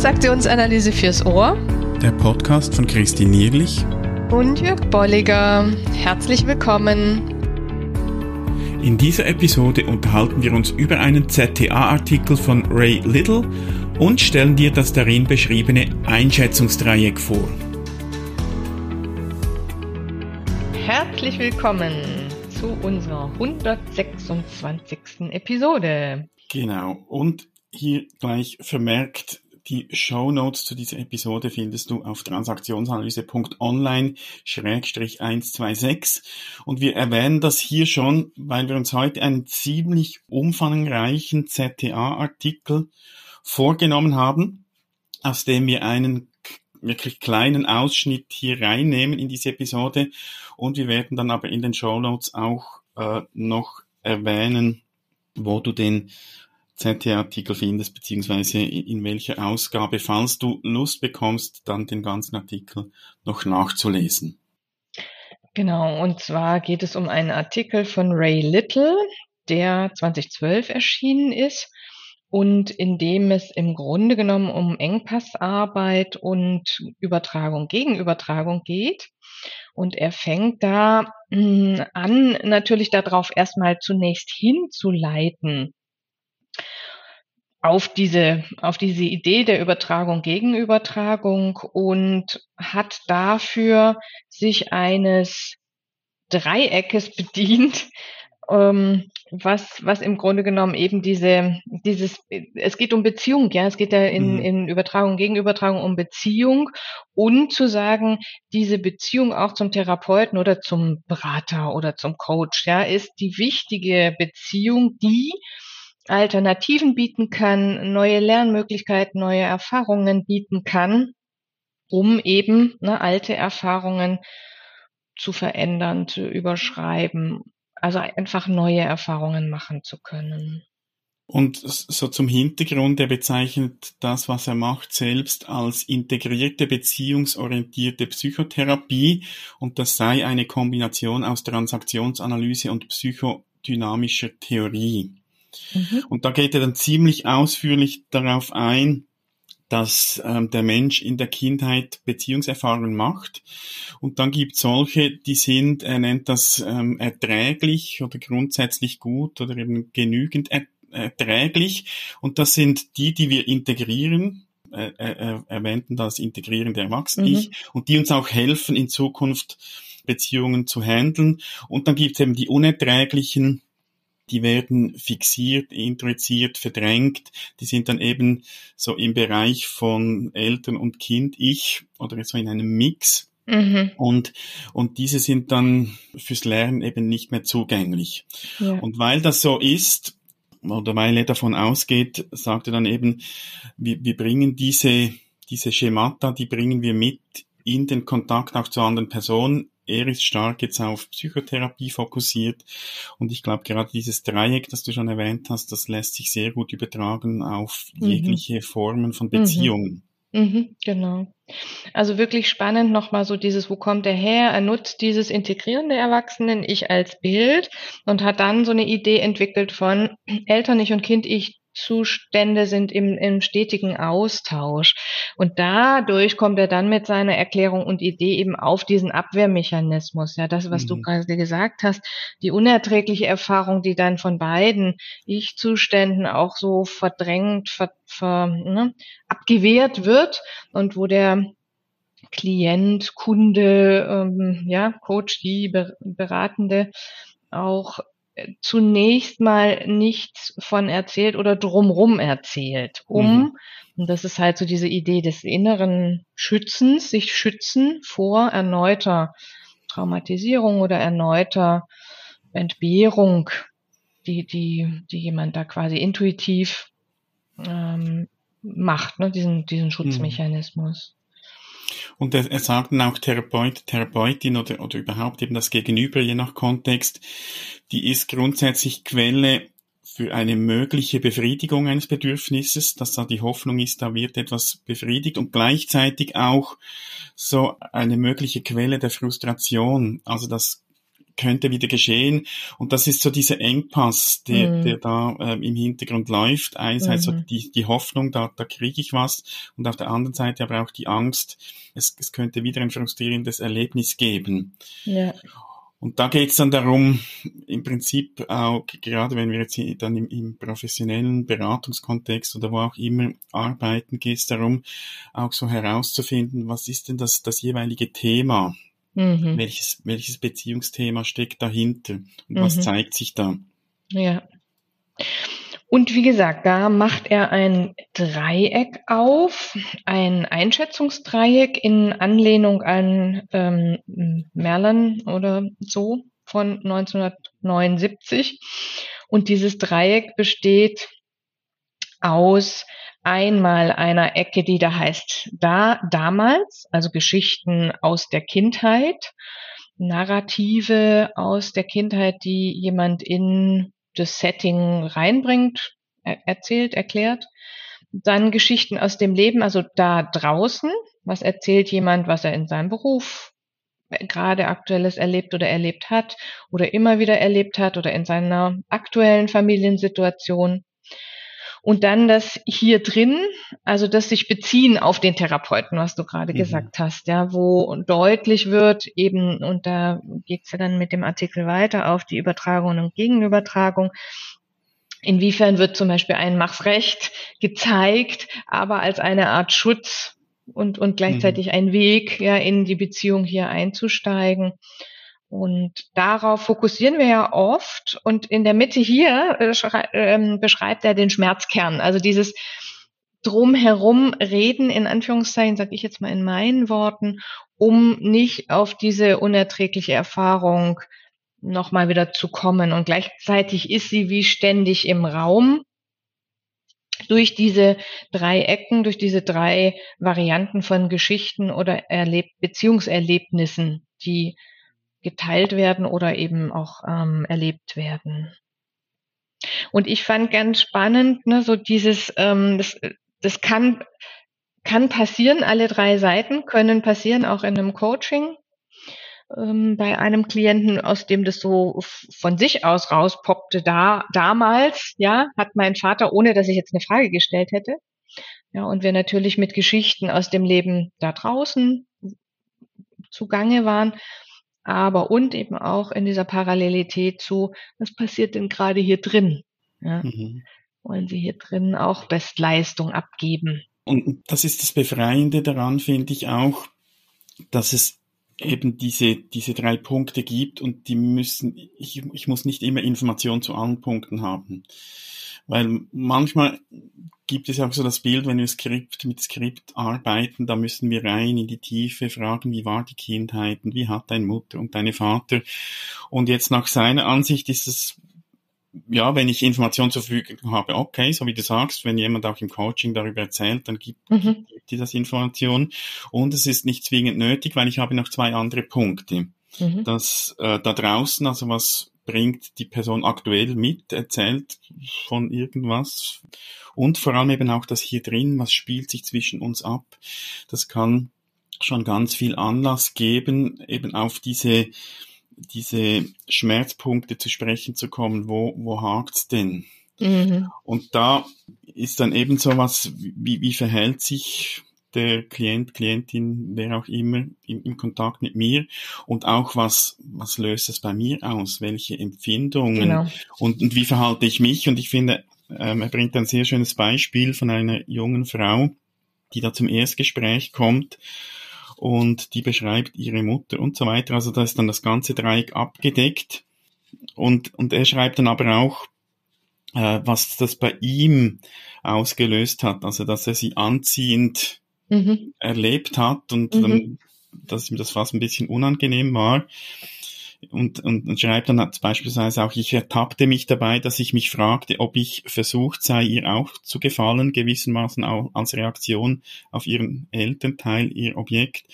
Transaktionsanalyse fürs Ohr. Der Podcast von Christine Nierlich und Jörg Bolliger. Herzlich willkommen. In dieser Episode unterhalten wir uns über einen ZTA-Artikel von Ray Little und stellen dir das darin beschriebene Einschätzungsdreieck vor. Herzlich willkommen zu unserer 126. Episode. Genau, und hier gleich vermerkt, die Show Notes zu dieser Episode findest du auf transaktionsanalyse.online-126 und wir erwähnen das hier schon, weil wir uns heute einen ziemlich umfangreichen ZTA-Artikel vorgenommen haben, aus dem wir einen wirklich kleinen Ausschnitt hier reinnehmen in diese Episode. Und wir werden dann aber in den Show Notes auch äh, noch erwähnen, wo du den ZT-Artikel findest, beziehungsweise in welcher Ausgabe, falls du Lust bekommst, dann den ganzen Artikel noch nachzulesen. Genau, und zwar geht es um einen Artikel von Ray Little, der 2012 erschienen ist und in dem es im Grunde genommen um Engpassarbeit und Übertragung gegen Übertragung geht. Und er fängt da hm, an, natürlich darauf erstmal zunächst hinzuleiten, auf diese, auf diese Idee der Übertragung gegen Übertragung und hat dafür sich eines Dreieckes bedient, ähm, was, was im Grunde genommen eben diese, dieses, es geht um Beziehung, ja, es geht ja in, mhm. in Übertragung gegen Übertragung um Beziehung und zu sagen, diese Beziehung auch zum Therapeuten oder zum Berater oder zum Coach, ja, ist die wichtige Beziehung, die Alternativen bieten kann, neue Lernmöglichkeiten, neue Erfahrungen bieten kann, um eben ne, alte Erfahrungen zu verändern, zu überschreiben, also einfach neue Erfahrungen machen zu können. Und so zum Hintergrund, er bezeichnet das, was er macht, selbst als integrierte beziehungsorientierte Psychotherapie und das sei eine Kombination aus Transaktionsanalyse und psychodynamischer Theorie. Mhm. Und da geht er dann ziemlich ausführlich darauf ein, dass ähm, der Mensch in der Kindheit Beziehungserfahrungen macht. Und dann gibt es solche, die sind, er nennt das ähm, erträglich oder grundsätzlich gut oder eben genügend er erträglich. Und das sind die, die wir integrieren. Er, er, erwähnten das Integrieren der Erwachsenen-Ich mhm. und die uns auch helfen, in Zukunft Beziehungen zu handeln. Und dann gibt es eben die unerträglichen, die werden fixiert, introjiziert, verdrängt. Die sind dann eben so im Bereich von Eltern und Kind, ich oder so in einem Mix. Mhm. Und, und diese sind dann fürs Lernen eben nicht mehr zugänglich. Ja. Und weil das so ist, oder weil er davon ausgeht, sagt er dann eben, wir, wir bringen diese, diese Schemata, die bringen wir mit in den Kontakt auch zu anderen Personen, er ist stark jetzt auf Psychotherapie fokussiert und ich glaube gerade dieses Dreieck, das du schon erwähnt hast, das lässt sich sehr gut übertragen auf mhm. jegliche Formen von Beziehungen. Mhm. Mhm, genau. Also wirklich spannend nochmal so dieses, wo kommt er her? Er nutzt dieses Integrieren der Erwachsenen, ich als Bild und hat dann so eine Idee entwickelt von Eltern, ich und Kind, ich Zustände sind im, im stetigen Austausch. Und dadurch kommt er dann mit seiner Erklärung und Idee eben auf diesen Abwehrmechanismus. Ja, das, was mhm. du gerade gesagt hast, die unerträgliche Erfahrung, die dann von beiden Ich-Zuständen auch so verdrängt, ver, ver, ne, abgewehrt wird und wo der Klient, Kunde, ähm, ja, Coach, die Beratende auch zunächst mal nichts von erzählt oder drumrum erzählt, um, mhm. und das ist halt so diese Idee des inneren Schützens, sich schützen vor erneuter Traumatisierung oder erneuter Entbehrung, die, die, die jemand da quasi intuitiv ähm, macht, ne, diesen, diesen mhm. Schutzmechanismus. Und er, sagt dann auch Therapeut, Therapeutin oder, oder überhaupt eben das Gegenüber, je nach Kontext, die ist grundsätzlich Quelle für eine mögliche Befriedigung eines Bedürfnisses, dass da die Hoffnung ist, da wird etwas befriedigt und gleichzeitig auch so eine mögliche Quelle der Frustration, also das könnte wieder geschehen. Und das ist so dieser Engpass, der, mhm. der da äh, im Hintergrund läuft. Einerseits mhm. so die, die Hoffnung, da, da kriege ich was. Und auf der anderen Seite aber auch die Angst, es, es könnte wieder ein frustrierendes Erlebnis geben. Ja. Und da geht es dann darum, im Prinzip auch, gerade wenn wir jetzt dann im, im, professionellen Beratungskontext oder wo auch immer arbeiten, geht es darum, auch so herauszufinden, was ist denn das, das jeweilige Thema? Mhm. Welches, welches Beziehungsthema steckt dahinter? Und mhm. was zeigt sich da? Ja. Und wie gesagt, da macht er ein Dreieck auf, ein Einschätzungsdreieck in Anlehnung an ähm, Merlin oder so von 1979. Und dieses Dreieck besteht aus einmal einer Ecke, die da heißt da damals, also Geschichten aus der Kindheit, Narrative aus der Kindheit, die jemand in das Setting reinbringt, er erzählt, erklärt. Dann Geschichten aus dem Leben, also da draußen. Was erzählt jemand, was er in seinem Beruf gerade aktuelles erlebt oder erlebt hat oder immer wieder erlebt hat oder in seiner aktuellen Familiensituation. Und dann das hier drin, also das sich beziehen auf den Therapeuten, was du gerade mhm. gesagt hast, ja, wo deutlich wird, eben, und da geht's ja dann mit dem Artikel weiter auf die Übertragung und Gegenübertragung, Inwiefern wird zum Beispiel ein Mach's Recht gezeigt, aber als eine Art Schutz und, und gleichzeitig mhm. ein Weg, ja, in die Beziehung hier einzusteigen. Und darauf fokussieren wir ja oft. Und in der Mitte hier äh, äh, beschreibt er den Schmerzkern. Also dieses drumherum reden, in Anführungszeichen, sage ich jetzt mal in meinen Worten, um nicht auf diese unerträgliche Erfahrung nochmal wieder zu kommen. Und gleichzeitig ist sie wie ständig im Raum durch diese drei Ecken, durch diese drei Varianten von Geschichten oder Erleb Beziehungserlebnissen, die geteilt werden oder eben auch ähm, erlebt werden. Und ich fand ganz spannend, ne, so dieses, ähm, das, das kann, kann passieren, alle drei Seiten können passieren, auch in einem Coaching. Ähm, bei einem Klienten, aus dem das so von sich aus rauspoppte, da, damals, ja, hat mein Vater, ohne dass ich jetzt eine Frage gestellt hätte, ja, und wir natürlich mit Geschichten aus dem Leben da draußen zugange waren, aber und eben auch in dieser Parallelität zu, was passiert denn gerade hier drin? Ja? Mhm. Wollen Sie hier drin auch Bestleistung abgeben? Und das ist das Befreiende daran, finde ich auch, dass es eben diese, diese drei Punkte gibt und die müssen, ich, ich muss nicht immer Informationen zu allen Punkten haben. Weil manchmal gibt es auch so das Bild, wenn wir Skript mit Skript arbeiten, da müssen wir rein in die Tiefe fragen, wie war die Kindheit und wie hat deine Mutter und deine Vater. Und jetzt nach seiner Ansicht ist es ja, wenn ich Informationen zur Verfügung habe, okay, so wie du sagst, wenn jemand auch im Coaching darüber erzählt, dann gibt, mhm. Das Information. Und es ist nicht zwingend nötig, weil ich habe noch zwei andere Punkte. Mhm. Das äh, da draußen, also was bringt die Person aktuell mit, erzählt von irgendwas und vor allem eben auch das hier drin, was spielt sich zwischen uns ab. Das kann schon ganz viel Anlass geben, eben auf diese, diese Schmerzpunkte zu sprechen zu kommen, wo, wo hakt's denn? Mhm. Und da ist dann eben so was, wie, wie verhält sich der Klient, Klientin, wer auch immer, im, im Kontakt mit mir? Und auch was, was löst es bei mir aus, welche Empfindungen? Genau. und, und wie verhalte ich mich? Und ich finde, ähm, er bringt ein sehr schönes Beispiel von einer jungen Frau, die da zum Erstgespräch kommt und die beschreibt ihre Mutter und so weiter. Also da ist dann das ganze Dreieck abgedeckt. Und, und er schreibt dann aber auch, äh, was das bei ihm ausgelöst hat, also dass er sie anziehend mhm. erlebt hat und mhm. dann, dass ihm das fast ein bisschen unangenehm war. Und, und, und schreibt dann beispielsweise auch, ich ertappte mich dabei, dass ich mich fragte, ob ich versucht sei, ihr auch zu gefallen, gewissermaßen auch als Reaktion auf ihren Elternteil, ihr Objekt.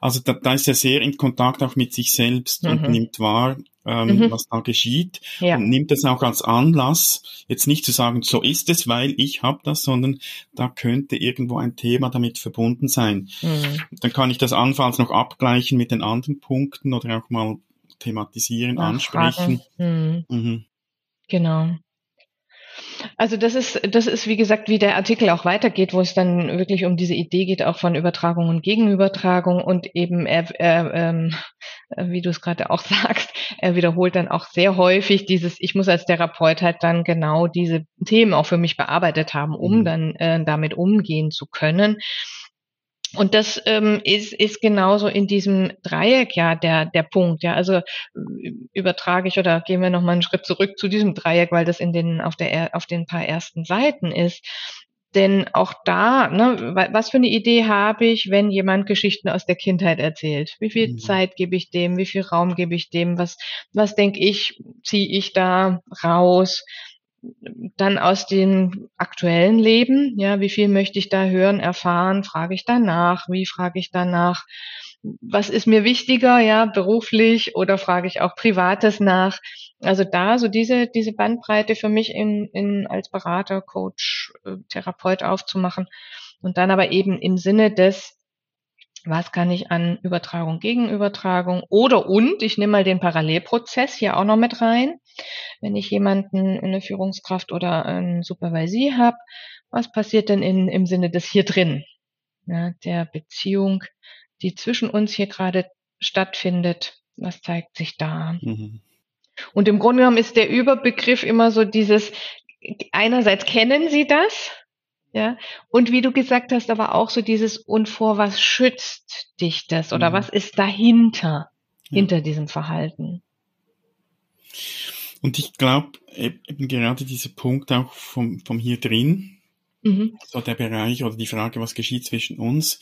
Also da, da ist er sehr in Kontakt auch mit sich selbst mhm. und nimmt wahr, ähm, mhm. was da geschieht ja. und nimmt das auch als Anlass, jetzt nicht zu sagen, so ist es, weil ich habe das, sondern da könnte irgendwo ein Thema damit verbunden sein. Mhm. Dann kann ich das anfalls noch abgleichen mit den anderen Punkten oder auch mal thematisieren, ansprechen. Mhm. Mhm. Genau. Also das ist, das ist, wie gesagt, wie der Artikel auch weitergeht, wo es dann wirklich um diese Idee geht, auch von Übertragung und Gegenübertragung und eben, er, er, ähm, wie du es gerade auch sagst, er wiederholt dann auch sehr häufig dieses, ich muss als Therapeut halt dann genau diese Themen auch für mich bearbeitet haben, um mhm. dann äh, damit umgehen zu können. Und das ähm, ist, ist genauso in diesem Dreieck ja der, der Punkt. Ja, also übertrage ich oder gehen wir noch mal einen Schritt zurück zu diesem Dreieck, weil das in den auf der auf den paar ersten Seiten ist. Denn auch da, ne, was für eine Idee habe ich, wenn jemand Geschichten aus der Kindheit erzählt? Wie viel mhm. Zeit gebe ich dem? Wie viel Raum gebe ich dem? Was, was denke ich, ziehe ich da raus? Dann aus dem aktuellen Leben, ja, wie viel möchte ich da hören, erfahren, frage ich danach, wie frage ich danach, was ist mir wichtiger, ja, beruflich oder frage ich auch Privates nach. Also da so diese, diese Bandbreite für mich in, in, als Berater, Coach, äh, Therapeut aufzumachen und dann aber eben im Sinne des, was kann ich an Übertragung, Gegenübertragung oder und, ich nehme mal den Parallelprozess hier auch noch mit rein. Wenn ich jemanden, eine Führungskraft oder ein Supervisie habe, was passiert denn in, im Sinne des hier drin? Ja, der Beziehung, die zwischen uns hier gerade stattfindet, was zeigt sich da? Mhm. Und im Grunde genommen ist der Überbegriff immer so dieses, einerseits kennen Sie das, ja, und wie du gesagt hast, aber auch so dieses, und vor was schützt dich das oder mhm. was ist dahinter, ja. hinter diesem Verhalten? Und ich glaube, eben gerade dieser Punkt auch vom, vom hier drin, mhm. so der Bereich oder die Frage, was geschieht zwischen uns,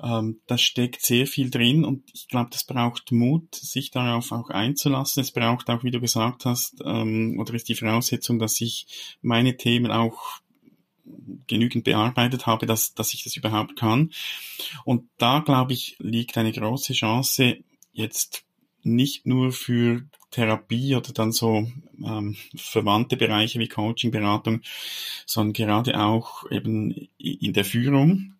ähm, da steckt sehr viel drin und ich glaube, das braucht Mut, sich darauf auch einzulassen. Es braucht auch, wie du gesagt hast, ähm, oder ist die Voraussetzung, dass ich meine Themen auch genügend bearbeitet habe, dass, dass ich das überhaupt kann. Und da, glaube ich, liegt eine große Chance, jetzt nicht nur für Therapie oder dann so ähm, verwandte Bereiche wie Coaching, Beratung, sondern gerade auch eben in der Führung,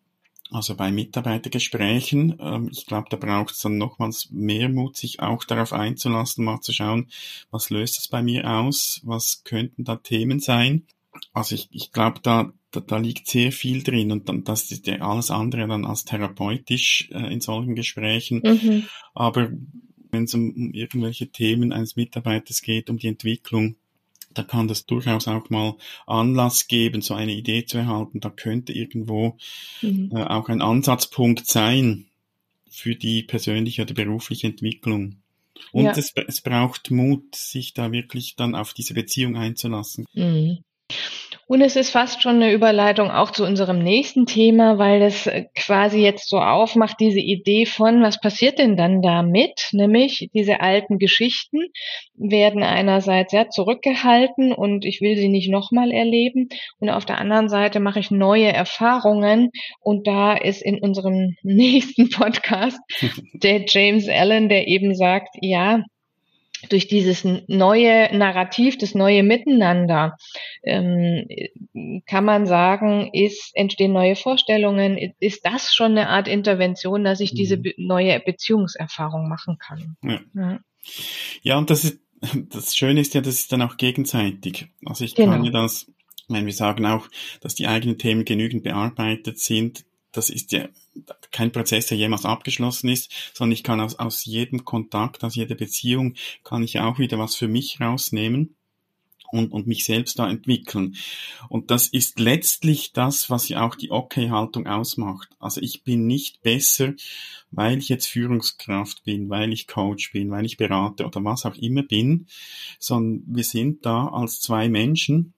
also bei Mitarbeitergesprächen. Ähm, ich glaube, da braucht es dann nochmals mehr Mut, sich auch darauf einzulassen, mal zu schauen, was löst das bei mir aus, was könnten da Themen sein. Also ich, ich glaube, da, da, da liegt sehr viel drin und dann, das ist ja alles andere dann als therapeutisch äh, in solchen Gesprächen. Mhm. Aber wenn es um, um irgendwelche Themen eines Mitarbeiters geht, um die Entwicklung, da kann das durchaus auch mal Anlass geben, so eine Idee zu erhalten. Da könnte irgendwo mhm. äh, auch ein Ansatzpunkt sein für die persönliche oder berufliche Entwicklung. Und ja. es, es braucht Mut, sich da wirklich dann auf diese Beziehung einzulassen. Mhm. Und es ist fast schon eine Überleitung auch zu unserem nächsten Thema, weil es äh, quasi jetzt so aufmacht, diese Idee von, was passiert denn dann damit? Nämlich diese alten Geschichten werden einerseits ja zurückgehalten und ich will sie nicht nochmal erleben. Und auf der anderen Seite mache ich neue Erfahrungen. Und da ist in unserem nächsten Podcast der James Allen, der eben sagt, ja, durch dieses neue Narrativ, das neue Miteinander, ähm, kann man sagen, ist, entstehen neue Vorstellungen. Ist das schon eine Art Intervention, dass ich diese mhm. neue Beziehungserfahrung machen kann? Ja, ja. ja und das ist, das Schöne ist ja, das ist dann auch gegenseitig. Also ich genau. kann ja das, wenn wir sagen auch, dass die eigenen Themen genügend bearbeitet sind, das ist ja kein Prozess, der jemals abgeschlossen ist, sondern ich kann aus, aus jedem Kontakt, aus jeder Beziehung, kann ich auch wieder was für mich rausnehmen und, und mich selbst da entwickeln. Und das ist letztlich das, was ja auch die Okay-Haltung ausmacht. Also ich bin nicht besser, weil ich jetzt Führungskraft bin, weil ich Coach bin, weil ich berate oder was auch immer bin, sondern wir sind da als zwei Menschen,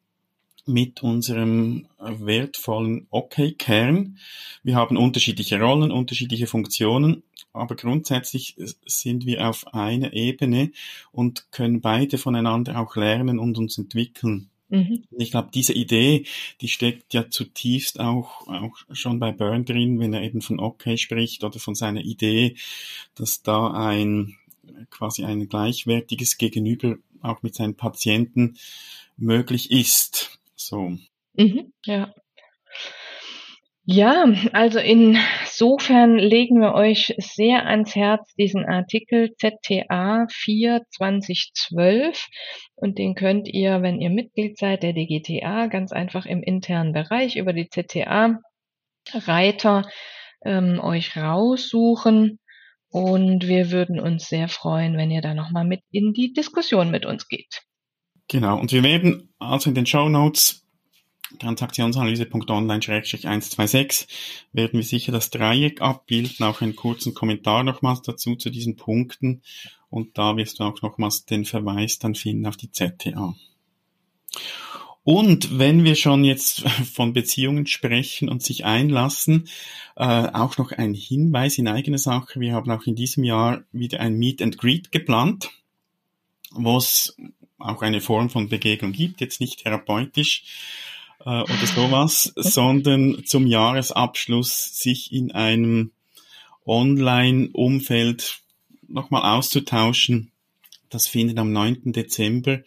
mit unserem wertvollen Okay-Kern. Wir haben unterschiedliche Rollen, unterschiedliche Funktionen, aber grundsätzlich sind wir auf einer Ebene und können beide voneinander auch lernen und uns entwickeln. Mhm. Ich glaube, diese Idee, die steckt ja zutiefst auch, auch schon bei Byrne drin, wenn er eben von Okay spricht oder von seiner Idee, dass da ein quasi ein gleichwertiges Gegenüber auch mit seinen Patienten möglich ist. So. Mhm, ja. Ja, also in Insofern legen wir euch sehr ans Herz diesen Artikel ZTA 4 2012 und den könnt ihr, wenn ihr Mitglied seid der DGTA, ganz einfach im internen Bereich über die ZTA Reiter ähm, euch raussuchen und wir würden uns sehr freuen, wenn ihr da nochmal mit in die Diskussion mit uns geht. Genau, und wir werden also in den Show Notes transaktionsanalyse.online-126 werden wir sicher das Dreieck abbilden, auch einen kurzen Kommentar nochmals dazu zu diesen Punkten und da wirst du auch nochmals den Verweis dann finden auf die ZTA. Und wenn wir schon jetzt von Beziehungen sprechen und sich einlassen, äh, auch noch ein Hinweis in eigene Sache. Wir haben auch in diesem Jahr wieder ein Meet and Greet geplant, wo es auch eine Form von Begegnung gibt, jetzt nicht therapeutisch, äh, oder sowas, sondern zum Jahresabschluss sich in einem Online-Umfeld nochmal auszutauschen. Das findet am 9. Dezember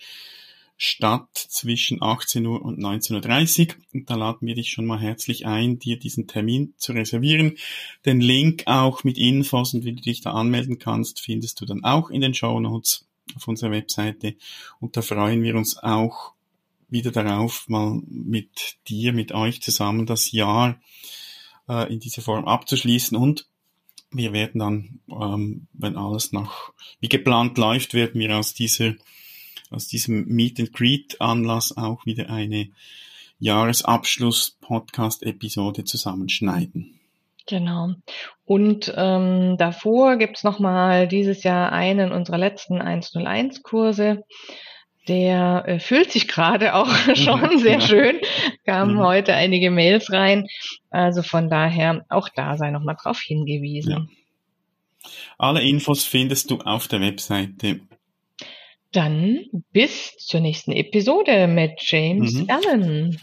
statt zwischen 18 Uhr und 19.30 Uhr. Und da laden wir dich schon mal herzlich ein, dir diesen Termin zu reservieren. Den Link auch mit Infos und wie du dich da anmelden kannst, findest du dann auch in den Show Notes auf unserer Webseite. Und da freuen wir uns auch wieder darauf, mal mit dir, mit euch zusammen das Jahr äh, in dieser Form abzuschließen und wir werden dann, ähm, wenn alles noch wie geplant läuft, werden wir aus dieser aus diesem Meet and Greet Anlass auch wieder eine Jahresabschluss Podcast Episode zusammenschneiden. Genau. Und ähm, davor gibt's noch mal dieses Jahr einen unserer letzten 101 Kurse der äh, fühlt sich gerade auch schon sehr schön. Kamen mhm. heute einige Mails rein. Also von daher auch da sei nochmal drauf hingewiesen. Ja. Alle Infos findest du auf der Webseite. Dann bis zur nächsten Episode mit James mhm. Allen.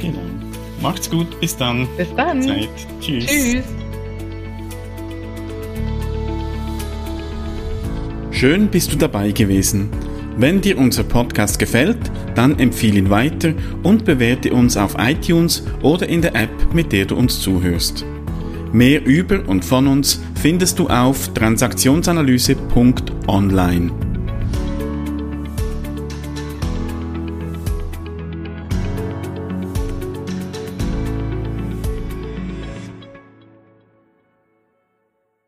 Genau. Macht's gut. Bis dann. Bis dann. Zeit. Tschüss. Tschüss. Schön bist du dabei gewesen. Wenn dir unser Podcast gefällt, dann empfehle ihn weiter und bewerte uns auf iTunes oder in der App, mit der du uns zuhörst. Mehr über und von uns findest du auf transaktionsanalyse.online.